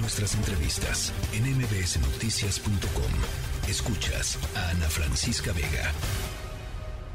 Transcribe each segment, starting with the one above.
Nuestras entrevistas en mbsnoticias.com. Escuchas a Ana Francisca Vega.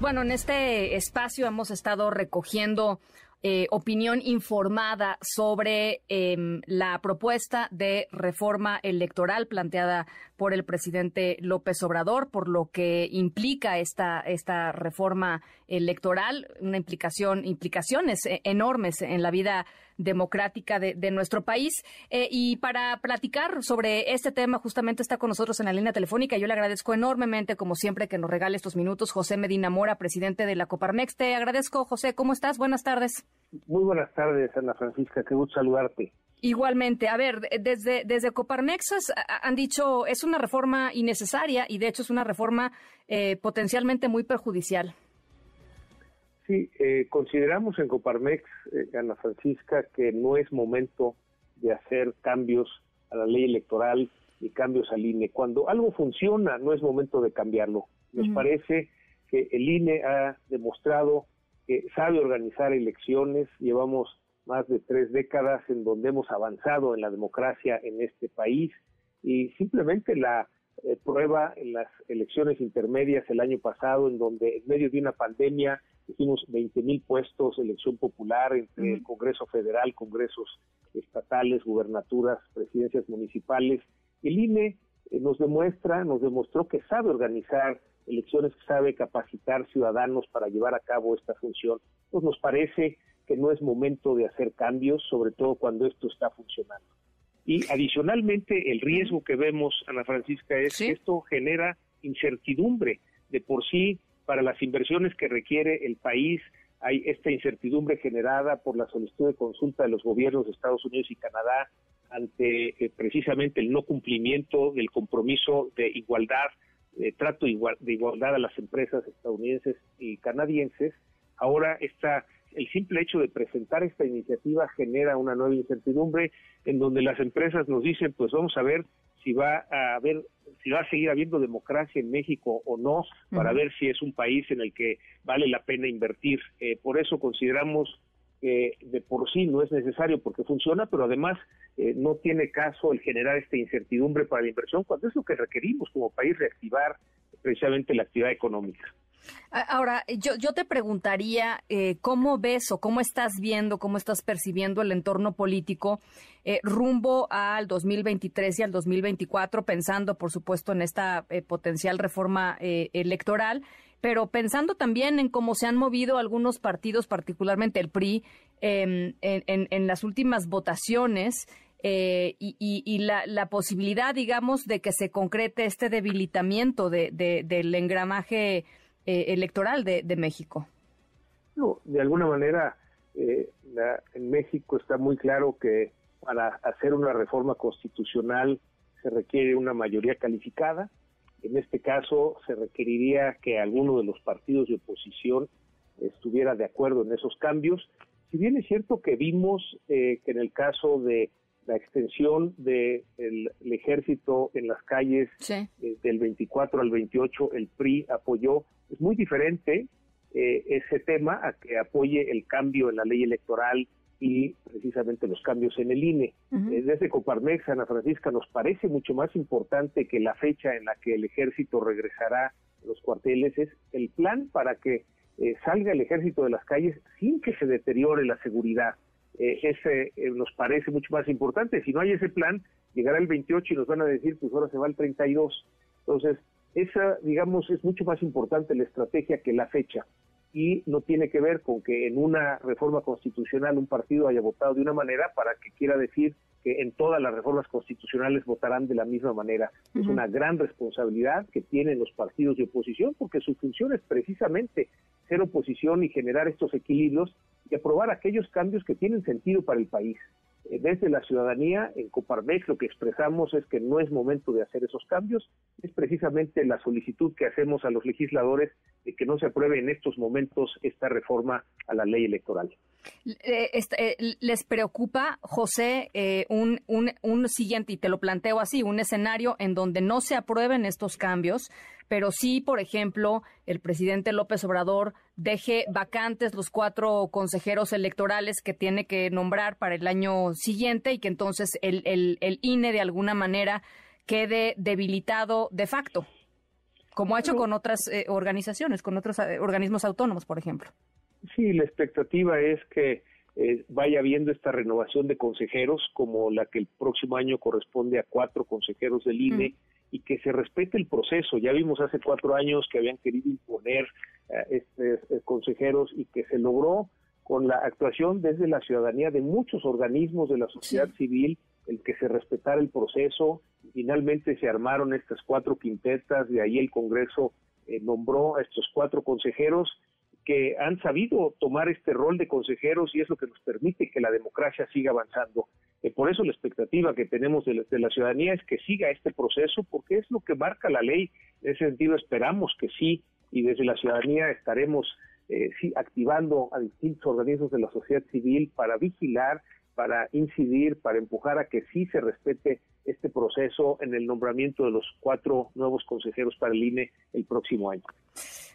Bueno, en este espacio hemos estado recogiendo eh, opinión informada sobre em, la propuesta de reforma electoral planteada por el presidente López Obrador, por lo que implica esta, esta reforma electoral, una implicación, implicaciones eh, enormes en la vida democrática de, nuestro país. Eh, y para platicar sobre este tema, justamente está con nosotros en la línea telefónica. Yo le agradezco enormemente, como siempre, que nos regale estos minutos, José Medina Mora, presidente de la Coparmex. Te agradezco, José. ¿Cómo estás? Buenas tardes. Muy buenas tardes, Ana Francisca. Qué gusto saludarte. Igualmente, a ver, desde, desde Coparmex han dicho es una reforma innecesaria y de hecho es una reforma eh, potencialmente muy perjudicial. Sí, eh, consideramos en Coparmex, eh, Ana Francisca, que no es momento de hacer cambios a la ley electoral y cambios al INE. Cuando algo funciona, no es momento de cambiarlo. Nos parece que el INE ha demostrado que sabe organizar elecciones. Llevamos más de tres décadas en donde hemos avanzado en la democracia en este país y simplemente la eh, prueba en las elecciones intermedias el año pasado, en donde en medio de una pandemia hicimos 20 mil puestos, elección popular entre el Congreso Federal, Congresos estatales, gubernaturas, presidencias municipales. El INE eh, nos demuestra, nos demostró que sabe organizar elecciones, que sabe capacitar ciudadanos para llevar a cabo esta función. Pues nos parece que no es momento de hacer cambios, sobre todo cuando esto está funcionando. Y adicionalmente, el riesgo que vemos, Ana Francisca, es que esto genera incertidumbre. De por sí, para las inversiones que requiere el país, hay esta incertidumbre generada por la solicitud de consulta de los gobiernos de Estados Unidos y Canadá ante eh, precisamente el no cumplimiento del compromiso de igualdad, de trato igual, de igualdad a las empresas estadounidenses y canadienses. Ahora está el simple hecho de presentar esta iniciativa genera una nueva incertidumbre en donde las empresas nos dicen, pues vamos a ver si va a haber si va a seguir habiendo democracia en México o no, para ver si es un país en el que vale la pena invertir. Eh, por eso consideramos que de por sí no es necesario porque funciona, pero además eh, no tiene caso el generar esta incertidumbre para la inversión cuando es lo que requerimos como país reactivar precisamente la actividad económica. Ahora, yo, te preguntaría eh, cómo ves o cómo estás viendo, cómo estás percibiendo el entorno político eh, rumbo al 2023 y al 2024, pensando, por supuesto, en esta eh, potencial reforma electoral, pero pensando también en cómo se han movido algunos partidos, particularmente el PRI, em, en, las últimas votaciones. y, la, posibilidad, digamos, de que se concrete este debilitamiento del engramaje eh, electoral de, México. No, de alguna manera, eh, en México está muy claro que para hacer una reforma constitucional se requiere una mayoría calificada. En este caso, se requeriría que alguno de los partidos de oposición estuviera de acuerdo en esos cambios. Si bien es cierto que vimos eh, que en el caso de la extensión del ejército en las calles del 24 al 28, el PRI apoyó es muy diferente eh, ese tema a que apoye el cambio en la ley electoral y precisamente los cambios en el INE. Eh, desde Coparmex, Ana Francisca, nos parece mucho más importante que la fecha en la que el ejército regresará a los cuarteles es el plan para que eh, salga el ejército de las calles sin que se deteriore la seguridad. Ese nos parece mucho más importante. Si no hay ese plan, llegará el 28 y nos van a decir, pues ahora se va el 32. Entonces, esa, digamos, es mucho más importante la estrategia que la fecha y no tiene que ver con que en una reforma constitucional un partido haya votado de una manera para que quiera decir que en todas las reformas constitucionales votarán de la misma manera. Es una gran responsabilidad que tienen los partidos de oposición porque su función es precisamente ser oposición y generar estos equilibrios y aprobar aquellos cambios que tienen sentido para el país. Eh, desde la ciudadanía, en Coparmex lo que expresamos es que no es momento de hacer esos cambios, es precisamente la solicitud que hacemos a los legisladores de que no se apruebe en estos momentos esta reforma a la ley electoral. Eh, eh, ¿Les preocupa, José, un, un, un siguiente, y te lo planteo así, un escenario en donde no se aprueben estos cambios, pero sí, por ejemplo, el presidente López Obrador deje vacantes los cuatro consejeros electorales que tiene que nombrar para el año siguiente y que entonces el, el, INE de alguna manera quede debilitado de facto, como ha hecho con otras eh, organizaciones, con otros eh, organismos autónomos, por ejemplo. Sí, la expectativa es que eh, vaya habiendo esta renovación de consejeros, como la que el próximo año corresponde a cuatro consejeros del INE, y que se respete el proceso. Ya vimos hace cuatro años que habían querido imponer a estos eh, consejeros y que se logró con la actuación desde la ciudadanía de muchos organismos de la sociedad civil el que se respetara el proceso. Finalmente se armaron estas cuatro quintetas, de ahí el Congreso eh, nombró a estos cuatro consejeros que han sabido tomar este rol de consejeros y es lo que nos permite que la democracia siga avanzando. Eh, por eso la expectativa que tenemos de la, ciudadanía es que siga este proceso, porque es lo que marca la ley. En ese sentido esperamos que sí, y desde la ciudadanía estaremos eh, sí, activando a distintos organismos de la sociedad civil para vigilar, para incidir, para empujar a que sí se respete este proceso en el nombramiento de los cuatro nuevos consejeros para el INE el próximo año.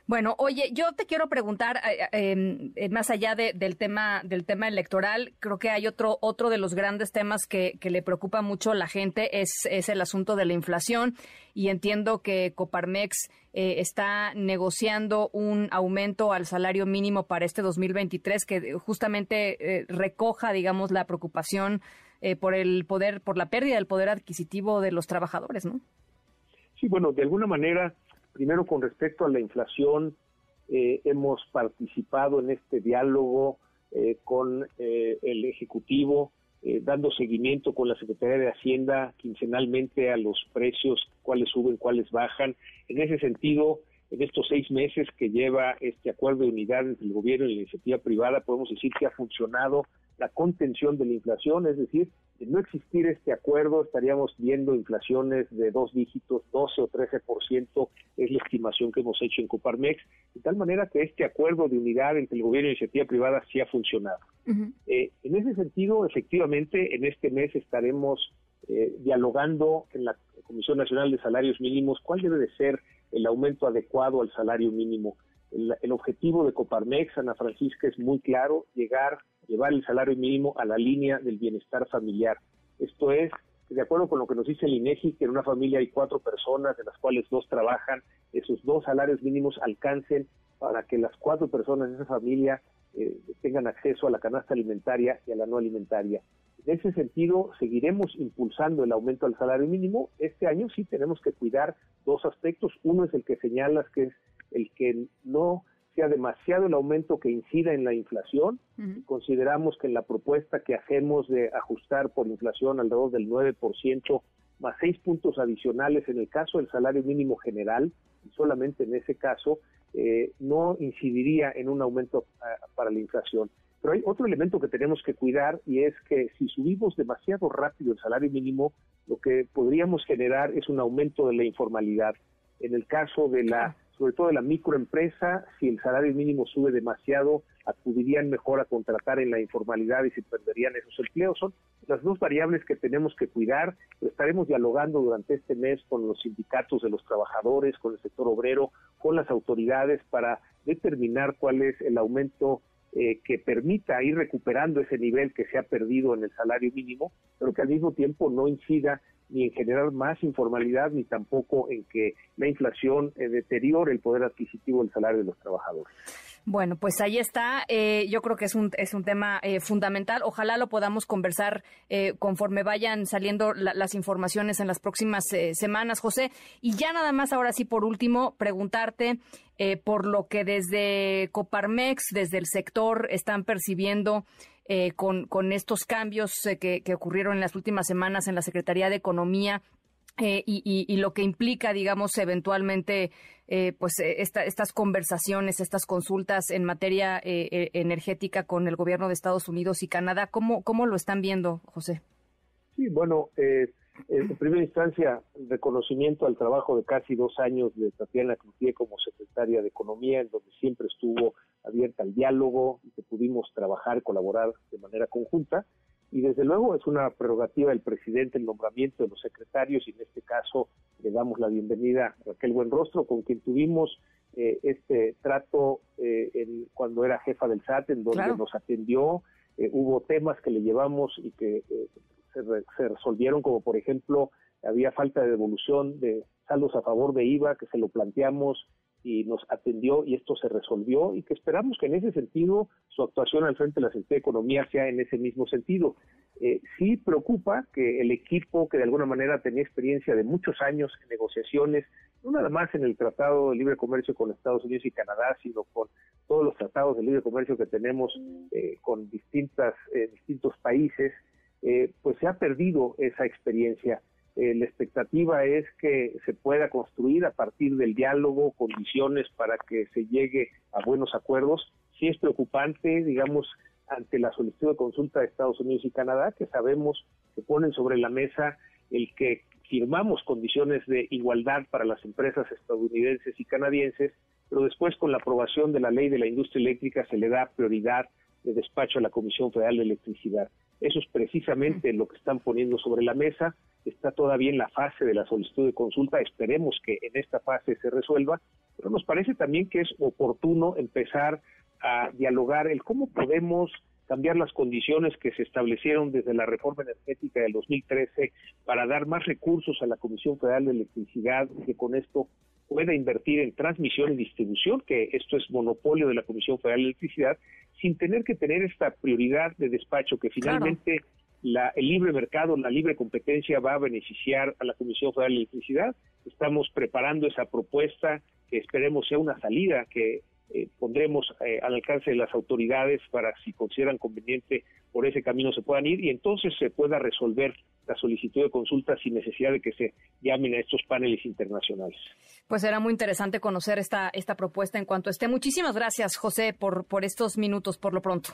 Bueno, oye, yo te quiero preguntar, eh, eh, em, eh, más allá del tema del tema electoral, creo que hay otro otro de los grandes temas que, que le preocupa mucho a la gente es, es el asunto de la inflación y entiendo que Coparmex está negociando un aumento al salario mínimo para este 2023 que justamente recoja, digamos, la preocupación por el poder, por la pérdida del poder adquisitivo de los trabajadores, ¿no? Sí, bueno, de alguna manera Primero, con respecto a la inflación, eh, hemos participado en este diálogo eh, con eh, el Ejecutivo, dando seguimiento con la Secretaría de Hacienda quincenalmente a los precios, cuáles suben, cuáles bajan. En ese sentido, en estos seis meses que lleva este acuerdo de unidad entre el gobierno y la iniciativa privada, podemos decir que ha funcionado la contención de la inflación, es decir, de no existir este acuerdo estaríamos viendo inflaciones de dos dígitos, 12 o 13% es la estimación que hemos hecho en Coparmex, de tal manera que este acuerdo de unidad entre el gobierno y la iniciativa privada sí ha funcionado. Eh, en ese sentido, efectivamente, en este mes estaremos eh, dialogando en la Comisión Nacional de Salarios Mínimos cuál debe de ser el aumento adecuado al salario mínimo. El, el objetivo de Coparmex, Ana Francisca, es muy claro, llegar llevar el salario mínimo a la línea del bienestar familiar. Esto es, de acuerdo con lo que nos dice el INEGI, que en una familia hay cuatro personas, de las cuales dos trabajan, esos dos salarios mínimos alcancen para que las cuatro personas de esa familia eh, tengan acceso a la canasta alimentaria y a la no alimentaria. En ese sentido, seguiremos impulsando el aumento del salario mínimo. Este año sí tenemos que cuidar dos aspectos. Uno es el que señalas, que es el que no sea demasiado el aumento que incida en la inflación. Consideramos que en la propuesta que hacemos de ajustar por inflación alrededor del 9%, más seis puntos adicionales en el caso del salario mínimo general, y solamente en ese caso, eh, no incidiría en un aumento ah, para la inflación. Pero hay otro elemento que tenemos que cuidar y es que si subimos demasiado rápido el salario mínimo, lo que podríamos generar es un aumento de la informalidad. En el caso de la sobre todo de la microempresa, si el salario mínimo sube demasiado, acudirían mejor a contratar en la informalidad y se perderían esos empleos. Son las dos variables que tenemos que cuidar. Estaremos dialogando durante este mes con los sindicatos de los trabajadores, con el sector obrero, con las autoridades para determinar cuál es el aumento eh, que permita ir recuperando ese nivel que se ha perdido en el salario mínimo, pero que al mismo tiempo no incida ni en generar más informalidad, ni tampoco en que la inflación eh, deteriore el poder adquisitivo del salario de los trabajadores. Bueno, pues ahí está. Eh, yo creo que es un, es un tema eh, fundamental. Ojalá lo podamos conversar conforme vayan saliendo las informaciones en las próximas semanas, José. Y ya nada más, ahora sí, por último, preguntarte por lo que desde Coparmex, desde el sector, están percibiendo eh, con, con estos cambios eh, que, que ocurrieron en las últimas semanas en la Secretaría de Economía eh, y, y, lo que implica, digamos, eventualmente, eh, pues esta, estas conversaciones, estas consultas en materia energética con el gobierno de Estados Unidos y Canadá, ¿cómo, cómo lo están viendo, José? Sí, bueno, en primera instancia, reconocimiento al trabajo de casi dos años de Tatiana Cloutier como secretaria de Economía, en donde siempre estuvo abierta al diálogo y que pudimos trabajar, colaborar de manera conjunta. Y desde luego es una prerrogativa del presidente el nombramiento de los secretarios y en este caso le damos la bienvenida a Raquel Buenrostro con quien tuvimos eh, este trato eh, cuando era jefa del SAT en donde nos atendió eh, hubo temas que le llevamos y que se, se, resolvieron como por ejemplo había falta de devolución de saldos a favor de IVA que se lo planteamos y nos atendió y esto se resolvió y que esperamos que en ese sentido su actuación al frente de la Secretaría de Economía sea en ese mismo sentido. Eh, sí preocupa que el equipo que de alguna manera tenía experiencia de muchos años en negociaciones, no nada más en el Tratado de Libre Comercio con Estados Unidos y Canadá, sino con todos los tratados de libre comercio que tenemos eh, con distintas, eh, distintos países, eh, pues se ha perdido esa experiencia. Eh, la expectativa es que se pueda construir a partir del diálogo condiciones para que se llegue a buenos acuerdos. Sí es preocupante, digamos, ante la solicitud de consulta de Estados Unidos y Canadá, que sabemos que ponen sobre la mesa el que firmamos condiciones de igualdad para las empresas estadounidenses y canadienses, pero después con la aprobación de la ley de la industria eléctrica se le da prioridad de despacho a la Comisión Federal de Electricidad. Eso es precisamente lo que están poniendo sobre la mesa. Está todavía en la fase de la solicitud de consulta. Esperemos que en esta fase se resuelva. Pero nos parece también que es oportuno empezar a dialogar el cómo podemos cambiar las condiciones que se establecieron desde la reforma energética del 2013 para dar más recursos a la Comisión Federal de Electricidad, que con esto pueda invertir en transmisión y distribución, que esto es monopolio de la Comisión Federal de Electricidad, sin tener que tener esta prioridad de despacho que finalmente la, el libre mercado, la libre competencia va a beneficiar a la Comisión Federal de Electricidad. Estamos preparando esa propuesta que esperemos sea una salida que eh, pondremos eh, al alcance de las autoridades para si consideran conveniente por ese camino se puedan ir y entonces se pueda resolver la solicitud de consulta sin necesidad de que se llamen a estos paneles internacionales. Pues será muy interesante conocer esta, esta propuesta en cuanto esté. Muchísimas gracias, José, por, por estos minutos por lo pronto.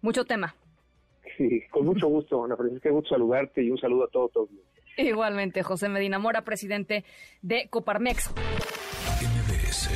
Mucho tema. Sí, con mucho gusto, Ana Francisca, gusto saludarte y un saludo a todos. Todo Igualmente, José Medina Mora, presidente de Coparmex. MBS